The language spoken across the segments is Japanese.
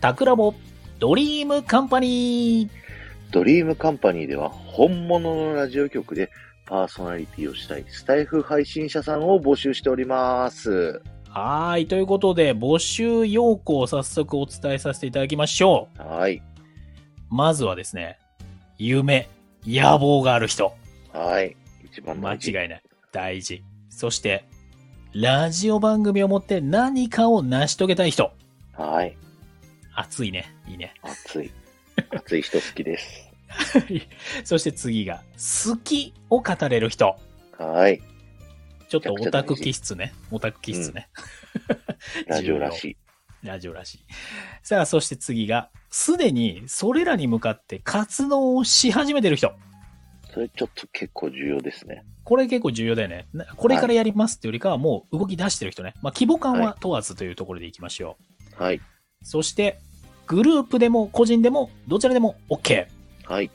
タクラボドリームカンパニードリームカンパニーでは本物のラジオ局でパーソナリティをしたいスタイフ配信者さんを募集しております。はーい。ということで、募集要項を早速お伝えさせていただきましょはい。う。まずはですね、夢、野望がある人。はい。一番間。違いない。大事。そして、ラジオ番組を持って何かを成し遂げたい人。はい。熱いね。いいね。熱い。熱い人好きです。そして次が、好きを語れる人。はい。ちょっとオタク気質ね。オタク気質ね。ラジオらしい。ラジオらしい。さあ、そして次が、すでにそれらに向かって活動をし始めてる人。それちょっと結構重要ですね。これ結構重要だよね。なこれからやりますってよりかはもう動き出してる人ね。まあ、規模感は問わずというところでいきましょう。はい。そして、グループでも個人でもどちらでも OK。はい。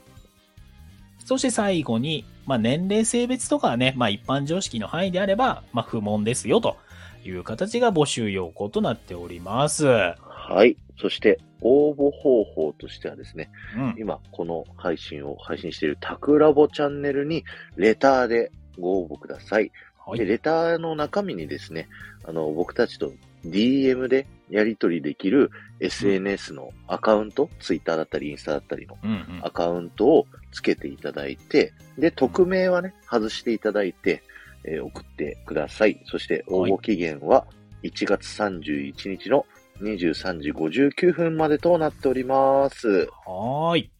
そして最後に、まあ、年齢性別とかはね、まあ、一般常識の範囲であれば、まあ、不問ですよという形が募集要項となっております。はい。そして、応募方法としてはですね、うん。今、この配信を配信しているタクラボチャンネルに、レターでご応募ください。で、はい。レターの中身にですね、あの、僕たちと DM でやり取りできる SNS のアカウント、Twitter だったりインスタだったりのアカウントをつけていただいて、で、匿名はね、外していただいて、えー送ってください。そして、応募期限は1月31日の23時59分までとなっております。はーい。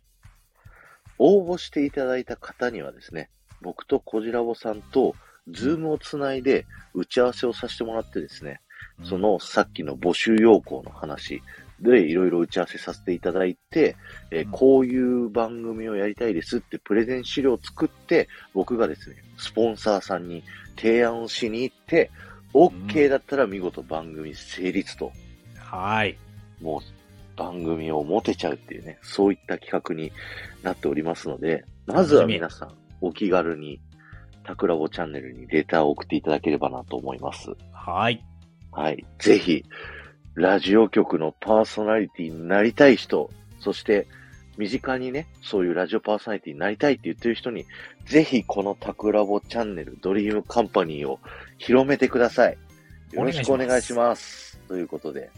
応募していただいた方にはですね、僕とコジラボさんと、ズームをつないで打ち合わせをさせてもらってですね、そのさっきの募集要項の話でいろいろ打ち合わせさせていただいて、えーうんこういう番組をやりたいですってプレゼン資料を作って、僕がですね、スポンサーさんに提案をしに行って、OK だったら見事番組成立と、はい。もう番組を持てちゃうっていうね、そういった企画になっておりますので、まずは皆さんお気軽にタクラボチャンネルにレターを送っていただければなと思います。はい。はい。ぜひ、ラジオ局のパーソナリティになりたい人、そして、身近にね、そういうラジオパーソナリティになりたいって言ってる人に、ぜひこのタクラボチャンネル、ドリームカンパニーを広めてください。よろしくお願いします。ということで、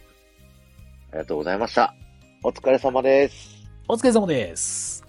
ありがとうございました。お疲れ様です。お疲れ様です。